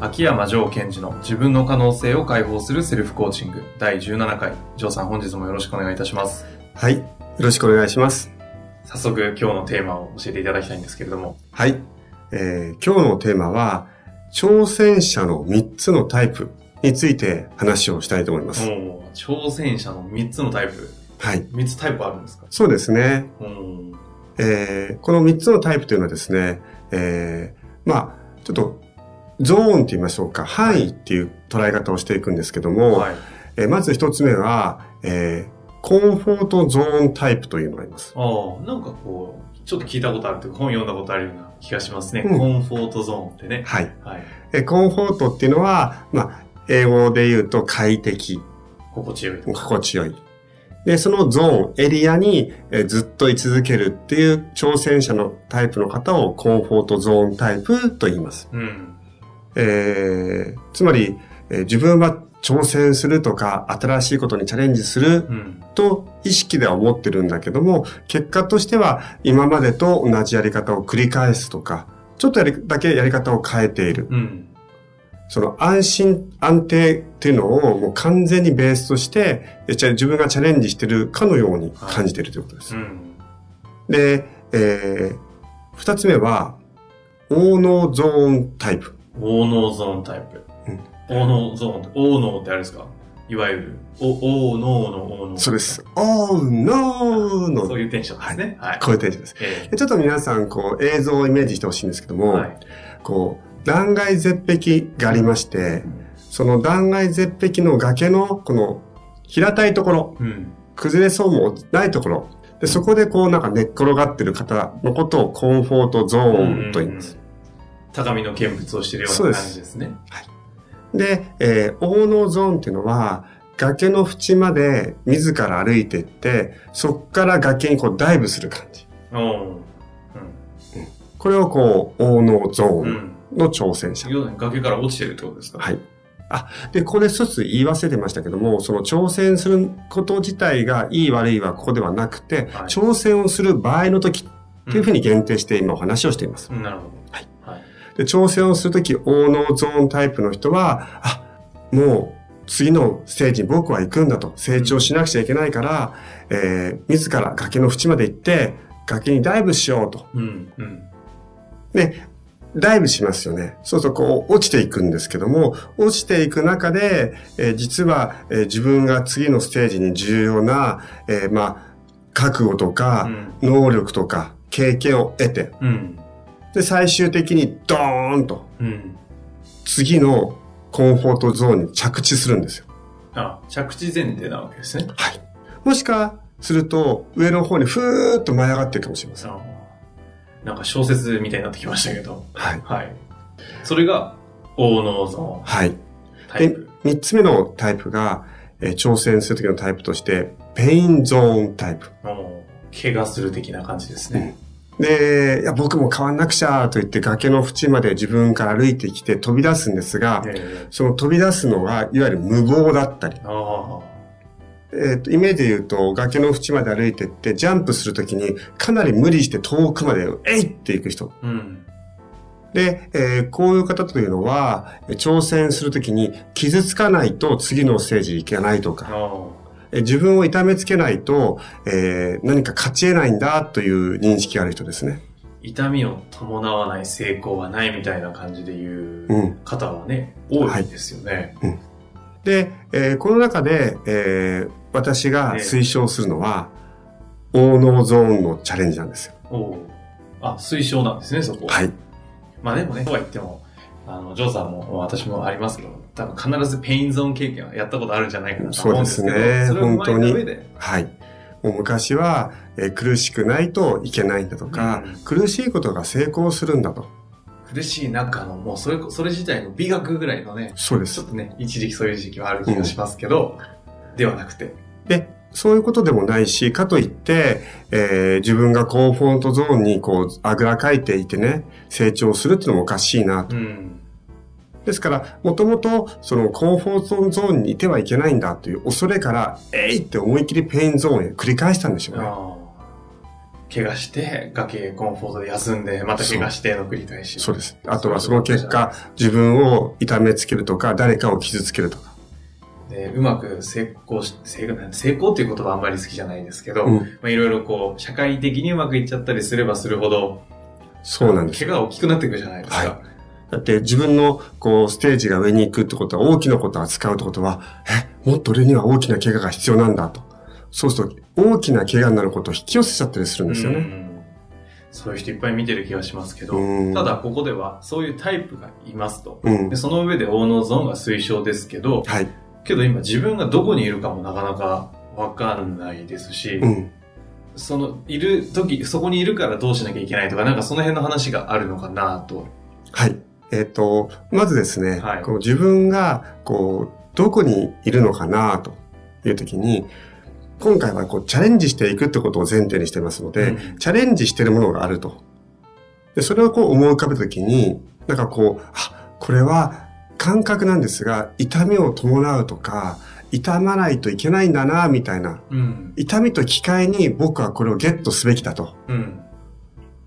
秋山城賢治の自分の可能性を解放するセルフコーチング第17回。城さん本日もよろしくお願いいたします。はい。よろしくお願いします。早速今日のテーマを教えていただきたいんですけれども。はい。えー、今日のテーマは、挑戦者の3つのタイプについて話をしたいと思います。挑戦者の3つのタイプ。はい。3つタイプあるんですか？そうですね。うん。えー、この3つのタイプというのはですね、えー、まあ、ちょっと、ゾーンって言いましょうか、範囲っていう捉え方をしていくんですけども、はい。えーまず1つ目は、えー、コンフォートゾーンタイプというのがあります。ああ、なんかこう、ちょっと聞いたことあるというか本読んだことあるような気がしますね。うんコンフォートゾーンってね。はい。はい。えーコンフォートっていうのは、まあ、英語で言うと快適、心地よい。心地よい。で、そのゾーン、エリアにえーずっと居続けるっていう挑戦者のタイプの方をコンフォートゾーンタイプと言います。うん。えーつまり、えー自分は挑戦するとか、新しいことにチャレンジするうん。と意識では思ってるんだけども、結果としては今までと同じやり方を繰り返すとか、ちょっとだけやり方を変えている。うん。その安心、安定っていうのをもう完全にベースとして、自分がチャレンジしてるかのように感じているということです。うん。で、えー、二つ目は、応能ゾーンタイプ。応能ゾーンタイプ。うん応能ゾーンって、応能ってあれですか？いわゆる、お、応能の応能。そうです。おー、ノーの、そういうテンションですね。はい。こういうテンションです。えでちょっと皆さん、こう、映像をイメージしてほしいんですけども、はい。こう、断崖絶壁がありまして、その断崖絶壁の崖の、この、平たいところ、うん。崩れそうもないところ。で、そこでこうなんか寝っ転がってる方のことをコンフォートゾーンと言います。高みの見物をしてるような感じですね。で、えー、応能ゾーンっていうのは、崖の縁まで自ら歩いていって、そこから崖にこうダイブする感じ。おーこれをこう、応能ゾうん。うーンん。の挑戦者。要するに崖から落ちてるってことですか？はい。あ、で、これ一つ言い忘れてましたけども、その挑戦すること自体がいい悪いはここではなくて、はい挑戦をする場合の時っていうふうに限定して今お話をしています。うん。なるほど。はい。はい。で、挑戦をするとき、応能ゾーンタイプの人は、あ、もう次のステージに僕は行くんだと、成長しなくちゃいけないから、えー、自ら崖の縁まで行って、崖にダイブしようと。うん。うん。で、ダイブしますよね。そうするとこう落ちていくんですけども、落ちていく中で、えー実は、えー自分が次のステージに重要な、えーまあ、覚悟とか、能力とか、経験を得て、うん。で、最終的にドーンとうん。次のコンフォートゾーンに着地するんですよ。あ、着地前提なわけですね。はい。もしかすると、上の方にふーっと舞い上がってるかもしれません。あなんか小説みたいになってきましたけど。はい。はい。それが、応能ゾはい。ーンタイでプ。、三つ目のタイプが、えー挑戦するときのタイプとして、ペインゾーンタイプ。もう怪我する的な感じですね。で、いや、僕も変わんなくちゃと言って崖の縁まで自分から歩いてきて飛び出すんですが、えその飛び出すのは、いわゆる無謀だったり、えっ、と、イメージで言うと、崖の縁まで歩いてって、ジャンプするときに、かなり無理して遠くまで、えいって行く人。あ。うん。で、えーこういう方というのは、え挑戦するときに傷つかないと次のステージ行けないとか、自分を痛めつけないと、えー何か勝ち得ないんだという認識がある人ですね。痛みを伴わない成功はないみたいな感じで言う。うん方はね、多いですよね。で、えーこの中で、えー私が推奨するのは、応能ゾーンのチャレンジなんですよ。おうあ、推奨なんですね、そこ。はい。まあでもね、とは言っても、あの、ジョーさんも私もありますけど、多分必ずペインゾーン経験はやったことあるんじゃないかなと思うんですけど、そうですね本当にはい。もう昔は、えー苦しくないといけないんだとか、うん苦しいことが成功するんだと。苦しい中の、もうそれ、それ自体の美学ぐらいのね、そうですちょっ。とね、一時期そういう時期はある気がしますけど、ではなくて、で、そういうことでもないし、かといって、えー自分がコンフォートゾーンにこう、あぐらかいていてね、成長するっていうのもおかしいなと。うん。ですから、もともと、そのコンフォートゾーンにいてはいけないんだという恐れから、えいって思いっきりペインゾーンへ繰り返したんでしょうね。怪我して、崖コンフォートで休んで、また怪我しての繰り返し。そうです。あとはその結果、自分を痛めつけるとか、誰かを傷つけるとか。で、うまく成功し、成功成功っていう言葉はあんまり好きじゃないですけど、うんまあいろいろこう、社会的にうまくいっちゃったりすればするほど、そうなんです。怪我が大きくなっていくじゃないですか。はだって自分のこうステージが上に行くってことは大きなことを扱うってことは、え、もっと俺には大きな怪我が必要なんだと。そうすると大きな怪我になることを引き寄せちゃったりするんですよね。うんそういう人いっぱい見てる気がしますけど、うんただここではそういうタイプがいますと。うんで。その上で大脳ゾーンが推奨ですけど、はい。けど今自分がどこにいるかもなかなかわかんないですし、うん。その、いる時、そこにいるからどうしなきゃいけないとか、なんかその辺の話があるのかなと。はい。えっ、と、まずですね、はいこう自分が、こう、どこにいるのかなというときに、今回はこうチャレンジしていくってことを前提にしてますので、うんチャレンジしてるものがあると。で、それをこう思い浮かべたときに、なんかこう、あ、これは感覚なんですが、痛みを伴うとか、痛まないといけないんだな、みたいな。うん。痛みと機会に僕はこれをゲットすべきだと。うん。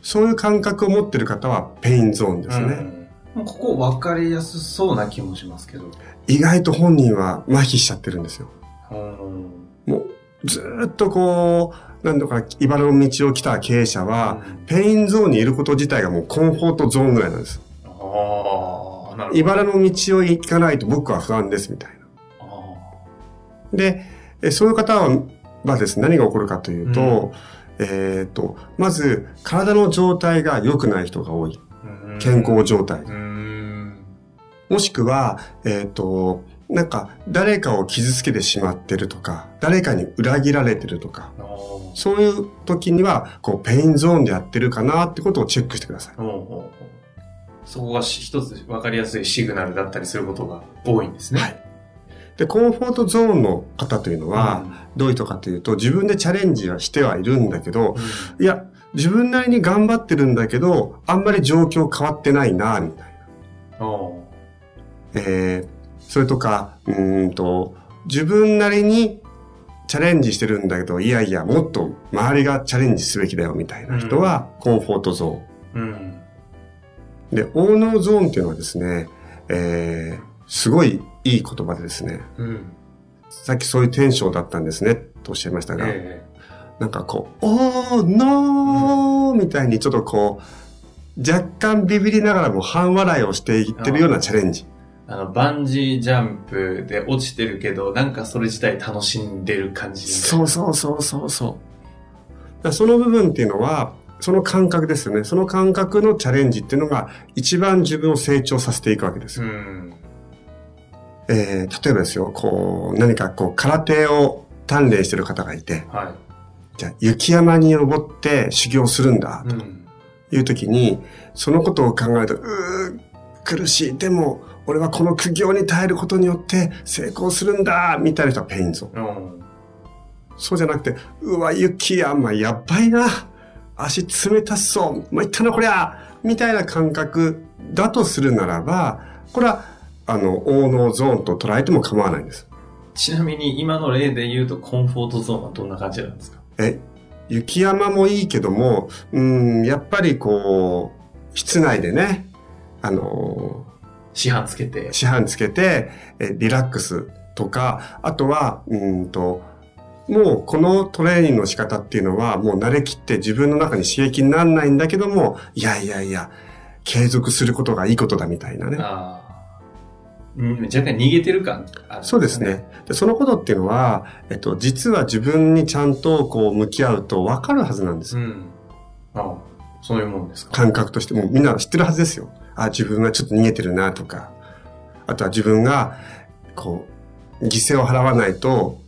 そういう感覚を持ってる方はペインゾーンですね。うん。ここ分かりやすそうな気もしますけど。意外と本人は麻痺しちゃってるんですよ。うん。もう、ずーっとこう、なんとか、茨の道を来た経営者は、ペインゾーンにいること自体がもうコンフォートゾーンぐらいなんです。ああ、なるほど。茨の道を行かないと僕は不安です、みたいな。あで、えそういう方は、はですね、何が起こるかというと、えっ、と、まず、体の状態が良くない人が多い。健康状態。うん。もしくは、えっ、と、なんか、誰かを傷つけてしまってるとか、誰かに裏切られてるとか、そういう時には、こう、ペインゾーンでやってるかなってことをチェックしてください。そこがし一つ分かりやすいシグナルだったりすることが多いんですね。はいで、コンフォートゾーンの方というのは、どういう人かというと、自分でチャレンジはしてはいるんだけど、いや、自分なりに頑張ってるんだけど、あんまり状況変わってないな、みたいな。えー、それとか、うーんと、自分なりにチャレンジしてるんだけど、いやいや、もっと周りがチャレンジすべきだよ、みたいな人は、コンフォートゾーうん。ーン。で、オーノーゾーンっていうのはですね、えー、すごいいい言葉でですね、うん。さっきそういうテンションだったんですね、とおっしゃいましたが、えなんかこう、おー、ノーみたいにちょっとこう、若干ビビりながらも半笑いをしていってるようなチャレンジ。えあの、バンジージャンプで落ちてるけど、なんかそれ自体楽しんでる感じ。そうそうそうそうそう。その部分っていうのは、その感覚ですよね。その感覚のチャレンジっていうのが一番自分を成長させていくわけですよ。うん。えー、例えばですよ、こう、何かこう、空手を鍛錬してる方がいて、はじゃあ雪山に登って修行するんだい。うん。という時に、そのことを考えると、うー、苦しい。でも、俺はこの苦行に耐えることによって成功するんだみたいな人はペインゾーン。うん。そうじゃなくて、うわ、雪山やばいな。足冷たそう。参ったな、こりゃ。みたいな感覚だとするならば、これは、あの、大脳ゾーンと捉えても構わないんです。ちなみに今の例で言うとコンフォートゾーンはどんな感じなんですか？え、雪山もいいけども、うん、やっぱりこう、室内でね、あの市販つけて。市販つけて、えリラックスとか、あとは、うんと、もうこのトレーニングの仕方っていうのはもう慣れきって自分の中に刺激にならないんだけども、いやいやいや、継続することがいいことだみたいなね。若干逃げてる感あるんそうですね。でそのことっていうのは、えっと、実は自分にちゃんとこう向き合うと分かるはずなんです。うん。ああ、そういうもんですか？感覚としてもうみんな知ってるはずですよ。あ、自分がちょっと逃げてるなとか、あとは自分が、こう、犠牲を払わないと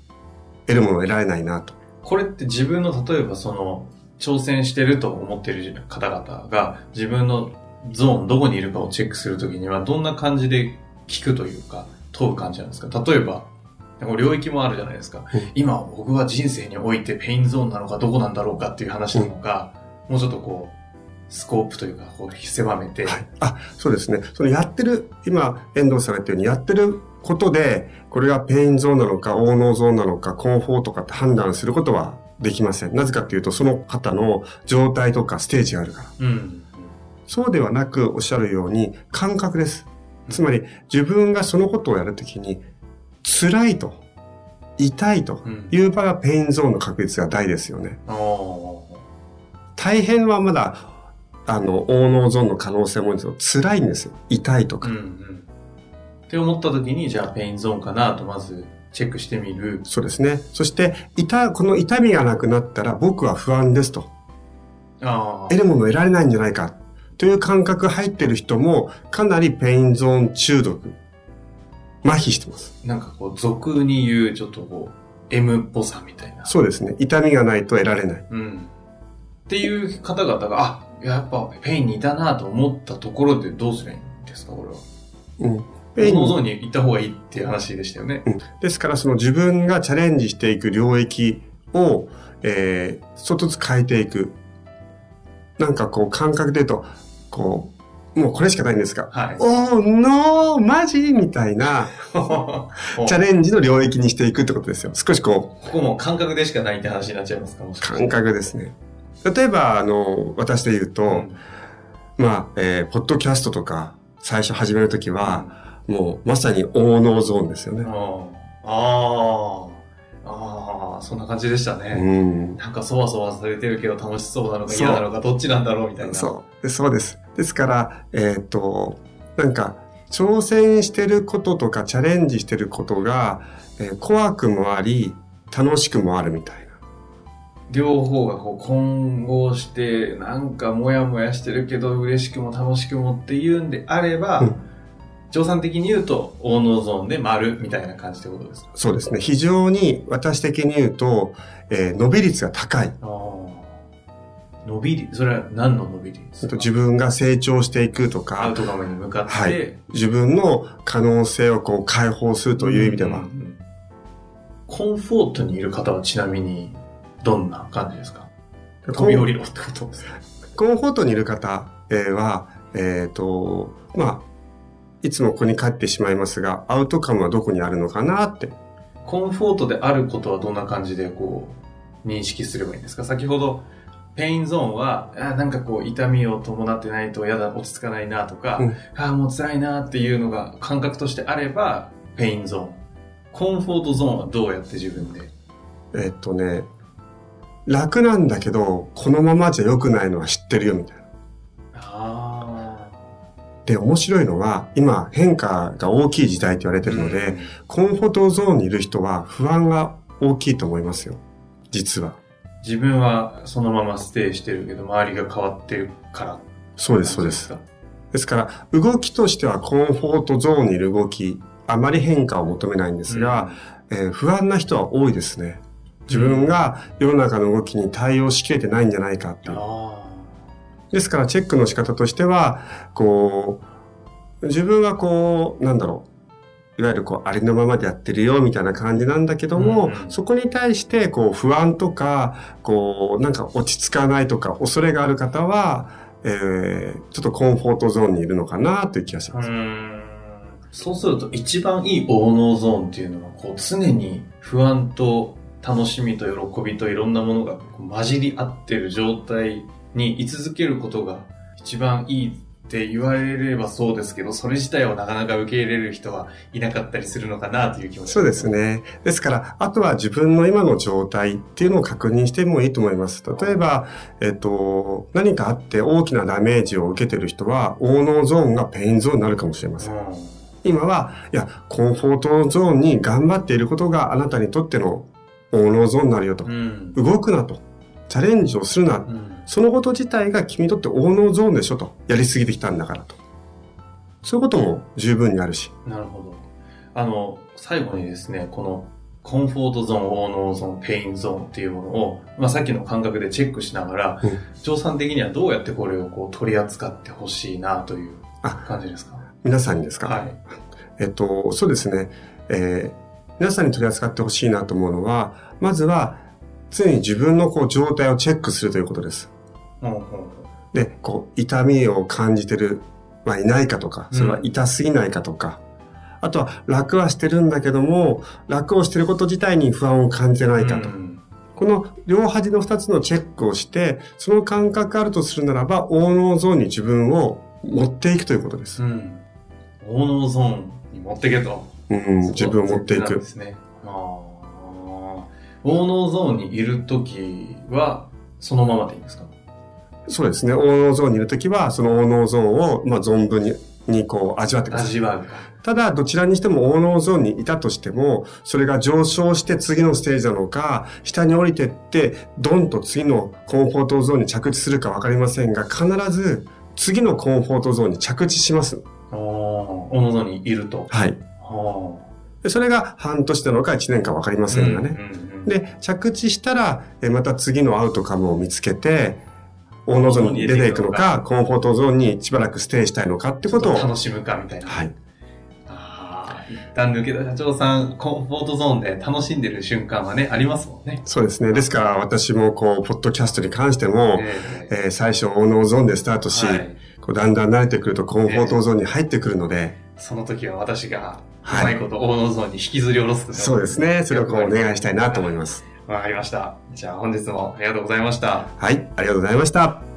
得るものを得られないなと。これって自分の、例えばその、挑戦してると思ってる方々が自分のゾーン、どこにいるかをチェックするときには、どんな感じで聞くというか、問う感じなんですか？例えば、領域もあるじゃないですか。今、僕は人生においてペインゾーンなのかどこなんだろうかっていう話なのか、もうちょっとこう、スコープというか、こう、狭めて、はい。あ、そうですね。そのやってる、今、遠藤さんが言ったように、やってることで、これがペインゾーンなのか、応能ゾーンなのか、コンフォートかって判断することはできません。なぜかっていうと、その方の状態とかステージがあるから。うん、そうではなく、おっしゃるように、感覚です。つまり、自分がそのことをやるときに、辛いと、痛いという場がペインゾーンの確率が大ですよね。うん、大変はまだ、あの、応能ゾーンの可能性もあるんですけど、辛いんですよ。痛いとか。うんうん、って思った時に、じゃあペインゾーンかなとまずチェックしてみる。そうですね。そして、痛、この痛みがなくなったら僕は不安ですと。あ得るものを得られないんじゃないか。という感覚入ってる人も、かなりペインゾーン中毒。麻痺してます。なんかこう、俗に言う、ちょっとこう、M っぽさみたいな。そうですね。痛みがないと得られない。うん。っていう方々が、あ、やっぱペインにいたなと思ったところでどうすればいいんですか、これは。うん。ペイン。ゾーンに行った方がいいっていう話でしたよね。うん。ですから、その自分がチャレンジしていく領域を、えー、一つずつ変えていく。なんかこう、感覚で言うと、こう、もうこれしかないんですが、はい、おー、ノー、マジ？みたいな、チャレンジの領域にしていくってことですよ。少しこう。ここも感覚でしかないって話になっちゃいますか感覚ですね。例えば、あの、私で言うと、うん、まあ、えー、ポッドキャストとか、最初始めるときは、うん、もう、まさに大脳ゾーンですよね。ああ。ああ、そんな感じでしたね。うん。なんかそわそわされてるけど楽しそうなのか嫌なのかどっちなんだろうみたいな。そうそうです。ですから、えっ、と、なんか、挑戦してることとかチャレンジしてることが、えー、怖くもあり、楽しくもあるみたいな。両方がこう混合して、なんかモヤモヤしてるけど嬉しくも楽しくもっていうんであれば、うん乗算的に言うと、大脳ゾーンで丸みたいな感じってことですか？そうですね。非常に私的に言うと、えー、伸び率が高い。伸び率？それは何の伸び率自分が成長していくとか。アウトカムに向かって、はい、自分の可能性をこう解放するという意味では、うんうんうん。コンフォートにいる方はちなみにどんな感じですか？飛び降りろってことですか？コンフォートにいる方は、えっ、ー、と、まあ、いつもここに帰ってしまいますが、アウトカムはどこにあるのかなって。コンフォートであることはどんな感じでこう、認識すればいいんですか？先ほど、ペインゾーンは、あなんかこう、痛みを伴ってないと嫌だ、落ち着かないなとか、うん、あもう辛いなっていうのが感覚としてあれば、ペインゾーン。コンフォートゾーンはどうやって自分で？えっとね、楽なんだけど、このままじゃ良くないのは知ってるよみたいな。で、面白いのは、今変化が大きい時代と言われてるので、うん、コンフォートゾーンにいる人は不安が大きいと思いますよ。実は。自分はそのままステイしてるけど、周りが変わってるから。そうです、そうです。ですから、動きとしてはコンフォートゾーンにいる動き、あまり変化を求めないんですが、うん、えー、不安な人は多いですね。自分が世の中の動きに対応しきれてないんじゃないかっていう。ですから、チェックの仕方としては、こう、自分はこう、なんだろう。いわゆるこう、ありのままでやってるよ、みたいな感じなんだけども、うん、そこに対して、こう、不安とか、こう、なんか落ち着かないとか、恐れがある方は、えー、ちょっとコンフォートゾーンにいるのかな、という気がします。うそうすると、一番いい大脳ゾーンっていうのは、こう、常に不安と楽しみと喜びといろんなものが混じり合ってる状態に居続けることが一番いいって言われればそうですけど、それ自体をなかなか受け入れる人はいなかったりするのかなという気持ちそうですね。ですから、あとは自分の今の状態っていうのを確認してもいいと思います。例えば、えっと、何かあって大きなダメージを受けてる人は、大脳ゾーンがペインゾーンになるかもしれません。うん今は、いや、コンフォートゾーンに頑張っていることがあなたにとってのOh No ゾーンになるよと。うん、動くなと。チャレンジをするな。うんそのこと自体が君にとって Oh No ゾーンでしょと。やりすぎてきたんだからと。そういうことも十分にあるし。なるほど。あの、最後にですね、このコンフォートゾーン、 Oh No ゾーン、ペインゾーンっていうものを、まあ、さっきの感覚でチェックしながら、うん調査的にはどうやってこれをこう取り扱ってほしいなというあ感じですか？皆さんにですか？はい。えっと、そうですね。えー皆さんに取り扱ってほしいなと思うのは、まずは、常に自分のこう状態をチェックするということです。うんうんで、こう、痛みを感じてる、まあ、いないかとか、それは痛すぎないかとか、あとは楽はしてるんだけども、楽をしてること自体に不安を感じてないかと。うんこの両端の二つのチェックをして、その感覚があるとするならば、オーノーゾーンに自分を持っていくということです。うん。 Oh no zone に持ってけと。うん、自分を持っていくで。すね。あー Oh no zone にいるときは、そのままでいいんですか？そうですね。 Oh no zone にいるときは、その Oh no zone を、まあ、存分に、にこう、味わってください。味わうか。ただ、どちらにしても Oh no zone にいたとしても、それが上昇して次のステージなのか、下に降りてって、ドンと次のコンフォートゾーンに着地するかわかりませんが、必ず次のコンフォートゾーンに着地します。あー Oh no zone にいると。はい。あでそれが半年なのか1年かわかりまーせんがね。で、着地したら、えまた次のアウトカムを見つけて、 Oh no zone に出ていくのか、コンフォートゾーンにしばらくステイしたいのかってことを、楽しむかみたいな。はい。ああ、一旦抜けた社長さん、コンフォートゾーンで楽しんでる瞬間はね、ありますもんね。そうですね。ですから私もこう、ポッドキャストに関しても、えええー最初、 Oh no zone でスタートし、はいこうだんだん慣れてくるとコンフォートゾーンに入ってくるので、その時は私が、うはいまいこと Oh no zone に引きずり下ろすとそうですね。それをこうお願いしたいなと思います。わかりました。じゃあ本日もありがとうございました。はい。ありがとうございました。